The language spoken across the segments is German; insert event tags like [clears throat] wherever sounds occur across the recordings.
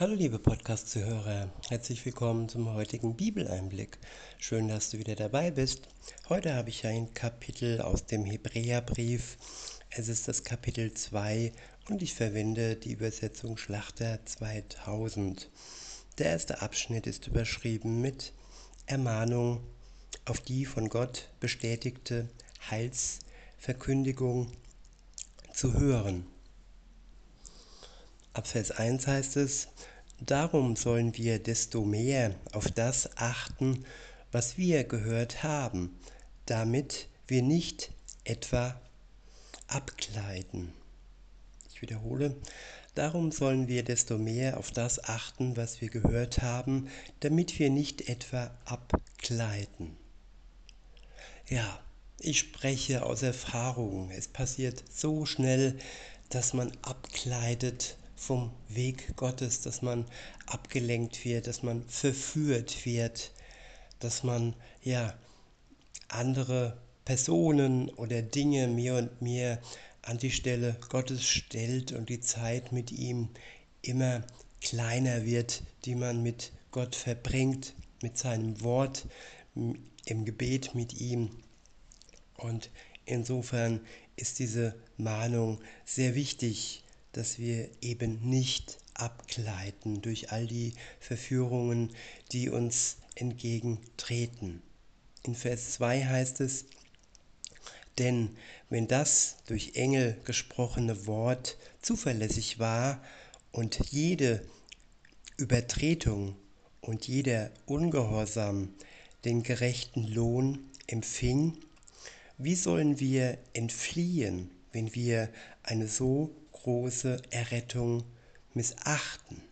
Hallo liebe Podcast-Zuhörer, herzlich willkommen zum heutigen Bibeleinblick. Schön, dass du wieder dabei bist. Heute habe ich ein Kapitel aus dem Hebräerbrief. Es ist das Kapitel 2 und ich verwende die Übersetzung Schlachter 2000. Der erste Abschnitt ist überschrieben mit Ermahnung auf die von Gott bestätigte Heilsverkündigung zu hören. Ab Vers 1 heißt es, Darum sollen wir desto mehr auf das achten, was wir gehört haben, damit wir nicht etwa abgleiten. Ich wiederhole, darum sollen wir desto mehr auf das achten, was wir gehört haben, damit wir nicht etwa abgleiten. Ja, ich spreche aus Erfahrung. Es passiert so schnell, dass man abgleitet vom Weg Gottes, dass man abgelenkt wird, dass man verführt wird, dass man ja andere Personen oder Dinge mehr und mehr an die Stelle Gottes stellt und die Zeit mit ihm immer kleiner wird, die man mit Gott verbringt, mit seinem Wort, im Gebet mit ihm. Und insofern ist diese Mahnung sehr wichtig, dass wir eben nicht abgleiten durch all die Verführungen, die uns entgegentreten. In Vers 2 heißt es, denn wenn das durch Engel gesprochene Wort zuverlässig war und jede Übertretung und jeder Ungehorsam den gerechten Lohn empfing, wie sollen wir entfliehen, wenn wir eine so große Errettung missachten.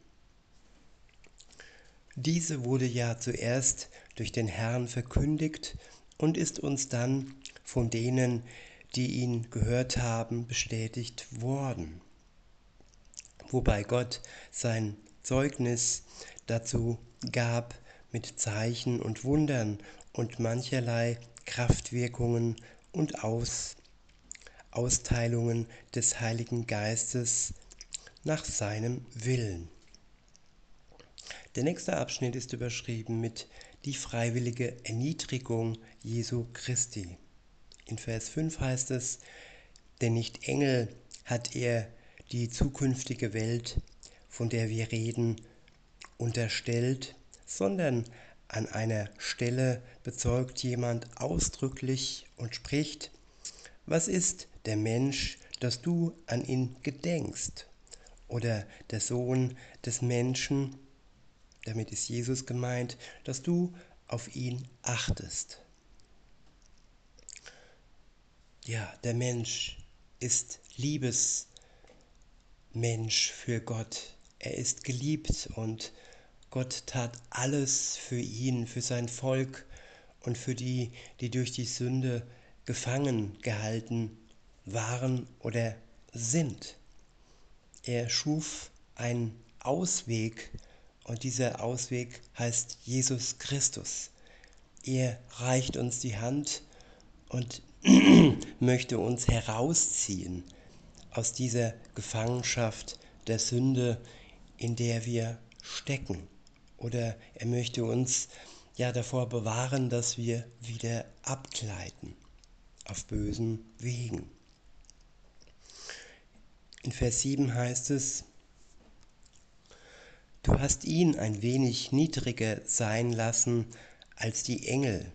Diese wurde ja zuerst durch den Herrn verkündigt und ist uns dann von denen, die ihn gehört haben, bestätigt worden. Wobei Gott sein Zeugnis dazu gab mit Zeichen und Wundern und mancherlei Kraftwirkungen und Aus Austeilungen des Heiligen Geistes nach seinem Willen. Der nächste Abschnitt ist überschrieben mit die freiwillige Erniedrigung Jesu Christi. In Vers 5 heißt es, denn nicht Engel hat er die zukünftige Welt, von der wir reden, unterstellt, sondern an einer Stelle bezeugt jemand ausdrücklich und spricht, was ist der Mensch, dass du an ihn gedenkst? Oder der Sohn des Menschen, damit ist Jesus gemeint, dass du auf ihn achtest. Ja, der Mensch ist Liebesmensch für Gott. Er ist geliebt und Gott tat alles für ihn, für sein Volk und für die, die durch die Sünde gefangen gehalten waren oder sind. Er schuf einen Ausweg und dieser Ausweg heißt Jesus Christus. Er reicht uns die Hand und [clears throat] möchte uns herausziehen aus dieser Gefangenschaft der Sünde, in der wir stecken. Oder er möchte uns ja davor bewahren, dass wir wieder abgleiten auf bösen Wegen. In Vers 7 heißt es, Du hast ihn ein wenig niedriger sein lassen als die Engel.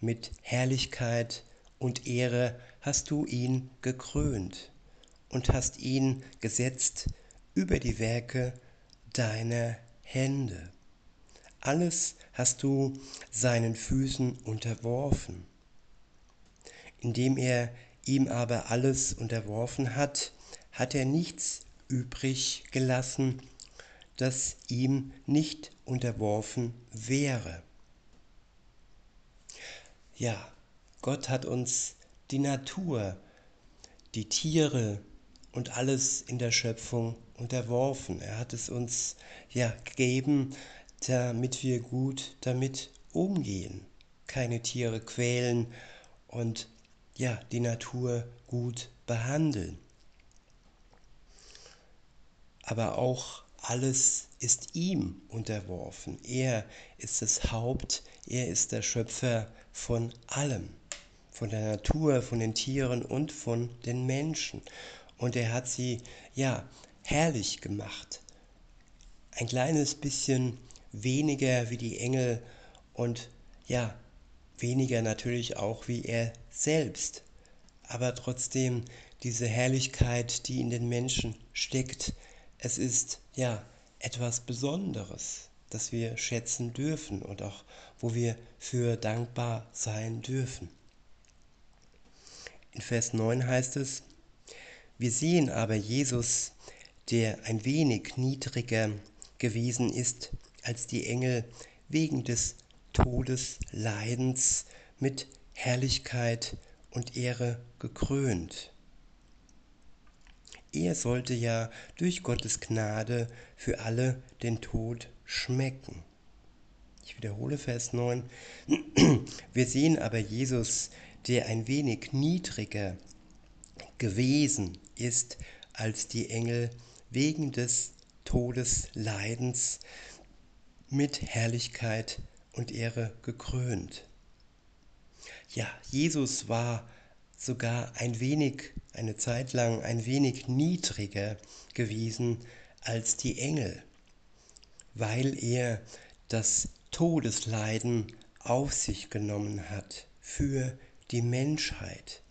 Mit Herrlichkeit und Ehre hast du ihn gekrönt und hast ihn gesetzt über die Werke deiner Hände. Alles hast du seinen Füßen unterworfen indem er ihm aber alles unterworfen hat, hat er nichts übrig gelassen, das ihm nicht unterworfen wäre. Ja, Gott hat uns die Natur, die Tiere und alles in der Schöpfung unterworfen. Er hat es uns ja gegeben, damit wir gut damit umgehen, keine Tiere quälen und ja, die Natur gut behandeln. Aber auch alles ist ihm unterworfen. Er ist das Haupt, er ist der Schöpfer von allem, von der Natur, von den Tieren und von den Menschen. Und er hat sie, ja, herrlich gemacht. Ein kleines bisschen weniger wie die Engel und ja, weniger natürlich auch wie er selbst. Aber trotzdem diese Herrlichkeit, die in den Menschen steckt, es ist ja etwas Besonderes, das wir schätzen dürfen und auch wo wir für dankbar sein dürfen. In Vers 9 heißt es, wir sehen aber Jesus, der ein wenig niedriger gewesen ist als die Engel wegen des Todesleidens mit Herrlichkeit und Ehre gekrönt. Er sollte ja durch Gottes Gnade für alle den Tod schmecken. Ich wiederhole Vers 9. [clears throat] Wir sehen aber Jesus, der ein wenig niedriger gewesen ist als die Engel wegen des Todesleidens mit Herrlichkeit und Ehre gekrönt. Ja, Jesus war sogar ein wenig, eine Zeit lang ein wenig niedriger gewesen als die Engel, weil er das Todesleiden auf sich genommen hat für die Menschheit.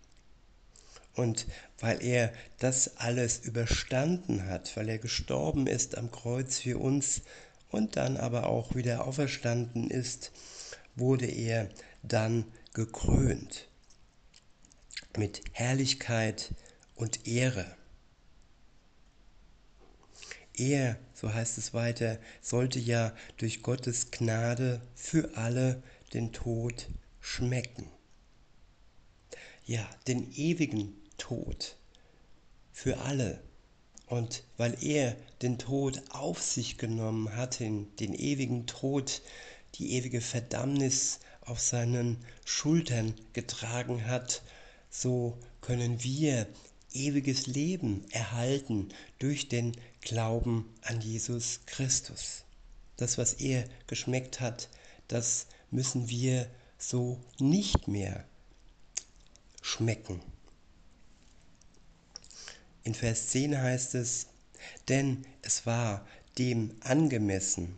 Und weil er das alles überstanden hat, weil er gestorben ist am Kreuz für uns und dann aber auch wieder auferstanden ist, wurde er dann gekrönt mit Herrlichkeit und Ehre. Er, so heißt es weiter, sollte ja durch Gottes Gnade für alle den Tod schmecken. Ja, den ewigen Tod für alle. Und weil er den Tod auf sich genommen hat, den, den ewigen Tod, die ewige Verdammnis auf seinen Schultern getragen hat, so können wir ewiges Leben erhalten durch den Glauben an Jesus Christus. Das, was er geschmeckt hat, das müssen wir so nicht mehr schmecken. In Vers 10 heißt es, denn es war dem angemessen,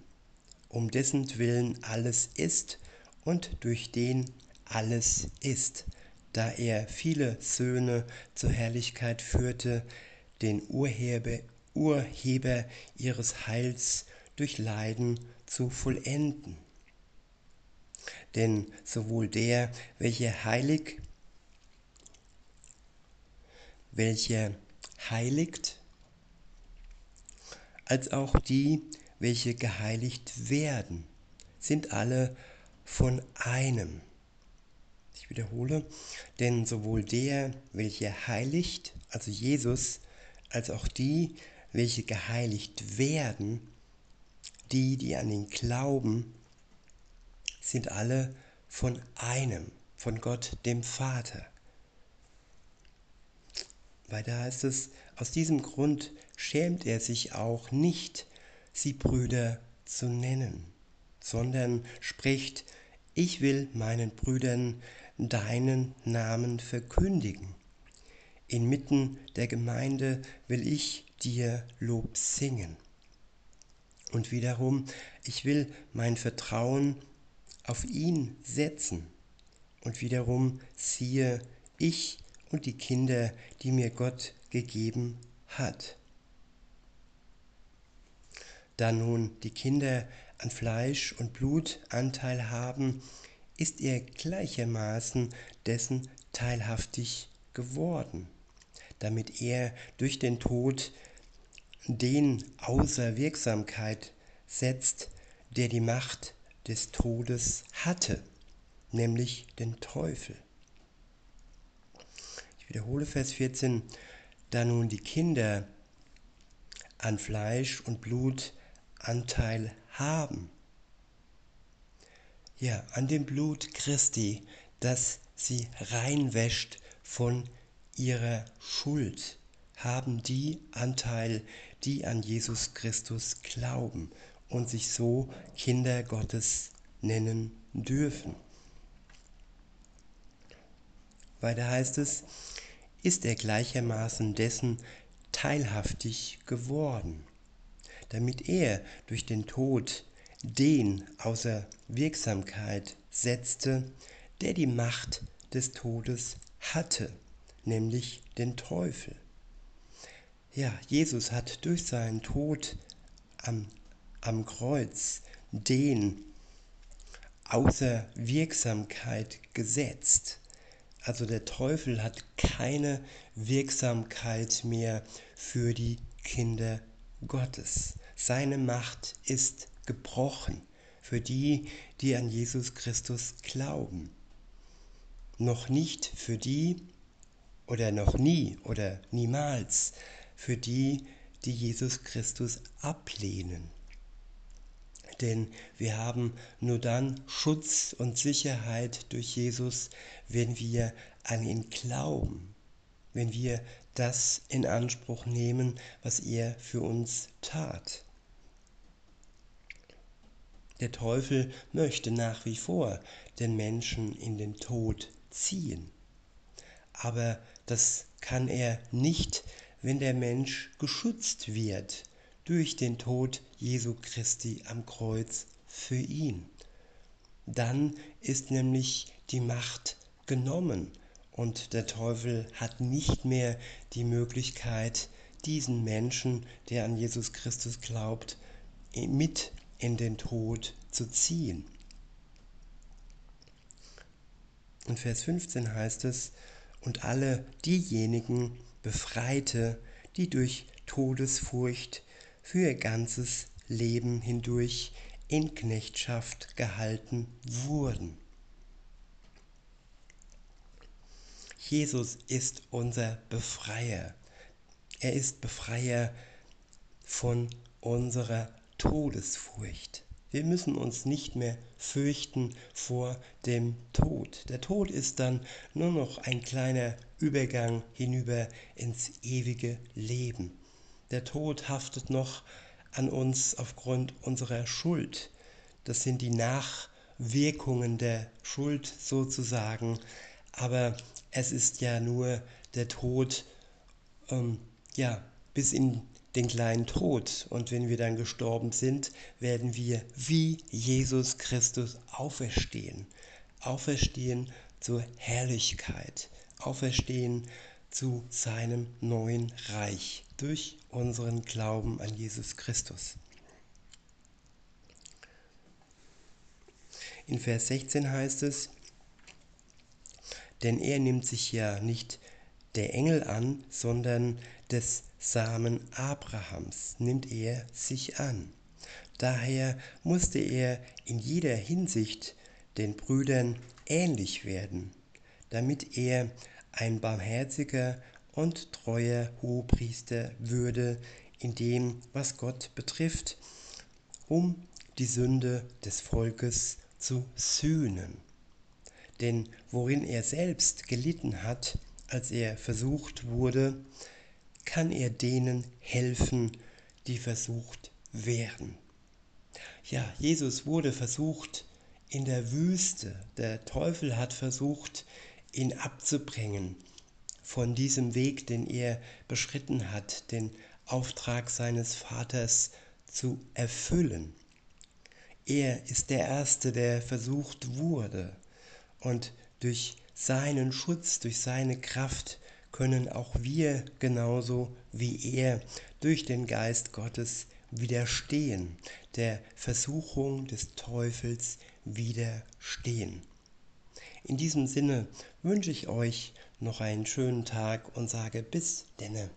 um dessen Willen alles ist und durch den alles ist, da er viele Söhne zur Herrlichkeit führte, den Urheber, Urheber ihres Heils durch Leiden zu vollenden. Denn sowohl der, welcher heilig, welcher heiligt, als auch die, welche geheiligt werden, sind alle von einem. Ich wiederhole, denn sowohl der, welcher heiligt, also Jesus, als auch die, welche geheiligt werden, die, die an ihn glauben, sind alle von einem, von Gott dem Vater. Weiter heißt es, aus diesem Grund schämt er sich auch nicht, sie Brüder zu nennen, sondern spricht, ich will meinen Brüdern deinen Namen verkündigen. Inmitten der Gemeinde will ich dir Lob singen. Und wiederum, ich will mein Vertrauen auf ihn setzen. Und wiederum, siehe, ich und die Kinder, die mir Gott gegeben hat. Da nun die Kinder an Fleisch und Blut Anteil haben, ist er gleichermaßen dessen teilhaftig geworden, damit er durch den Tod den außer Wirksamkeit setzt, der die Macht des Todes hatte, nämlich den Teufel. Wiederhole Vers 14, da nun die Kinder an Fleisch und Blut Anteil haben, ja, an dem Blut Christi, das sie reinwäscht von ihrer Schuld, haben die Anteil, die an Jesus Christus glauben und sich so Kinder Gottes nennen dürfen. Weiter heißt es, ist er gleichermaßen dessen teilhaftig geworden, damit er durch den Tod den außer Wirksamkeit setzte, der die Macht des Todes hatte, nämlich den Teufel. Ja, Jesus hat durch seinen Tod am, am Kreuz den außer Wirksamkeit gesetzt. Also der Teufel hat keine Wirksamkeit mehr für die Kinder Gottes. Seine Macht ist gebrochen für die, die an Jesus Christus glauben. Noch nicht für die oder noch nie oder niemals für die, die Jesus Christus ablehnen. Denn wir haben nur dann Schutz und Sicherheit durch Jesus, wenn wir an ihn glauben, wenn wir das in Anspruch nehmen, was er für uns tat. Der Teufel möchte nach wie vor den Menschen in den Tod ziehen. Aber das kann er nicht, wenn der Mensch geschützt wird durch den Tod Jesu Christi am Kreuz für ihn. Dann ist nämlich die Macht genommen und der Teufel hat nicht mehr die Möglichkeit, diesen Menschen, der an Jesus Christus glaubt, mit in den Tod zu ziehen. In Vers 15 heißt es, und alle diejenigen befreite, die durch Todesfurcht für ihr ganzes Leben hindurch in Knechtschaft gehalten wurden. Jesus ist unser Befreier. Er ist Befreier von unserer Todesfurcht. Wir müssen uns nicht mehr fürchten vor dem Tod. Der Tod ist dann nur noch ein kleiner Übergang hinüber ins ewige Leben. Der Tod haftet noch an uns aufgrund unserer Schuld. Das sind die Nachwirkungen der Schuld sozusagen. Aber es ist ja nur der Tod, ähm, ja, bis in den kleinen Tod. Und wenn wir dann gestorben sind, werden wir wie Jesus Christus auferstehen. Auferstehen zur Herrlichkeit. Auferstehen zu seinem neuen Reich durch unseren Glauben an Jesus Christus. In Vers 16 heißt es, denn er nimmt sich ja nicht der Engel an, sondern des Samen Abrahams nimmt er sich an. Daher musste er in jeder Hinsicht den Brüdern ähnlich werden, damit er ein barmherziger und treuer Hohepriester würde in dem, was Gott betrifft, um die Sünde des Volkes zu sühnen. Denn worin er selbst gelitten hat, als er versucht wurde, kann er denen helfen, die versucht werden. Ja, Jesus wurde versucht in der Wüste. Der Teufel hat versucht, ihn abzubringen von diesem Weg, den er beschritten hat, den Auftrag seines Vaters zu erfüllen. Er ist der Erste, der versucht wurde. Und durch seinen Schutz, durch seine Kraft können auch wir genauso wie er durch den Geist Gottes widerstehen, der Versuchung des Teufels widerstehen. In diesem Sinne wünsche ich euch noch einen schönen Tag und sage bis denne.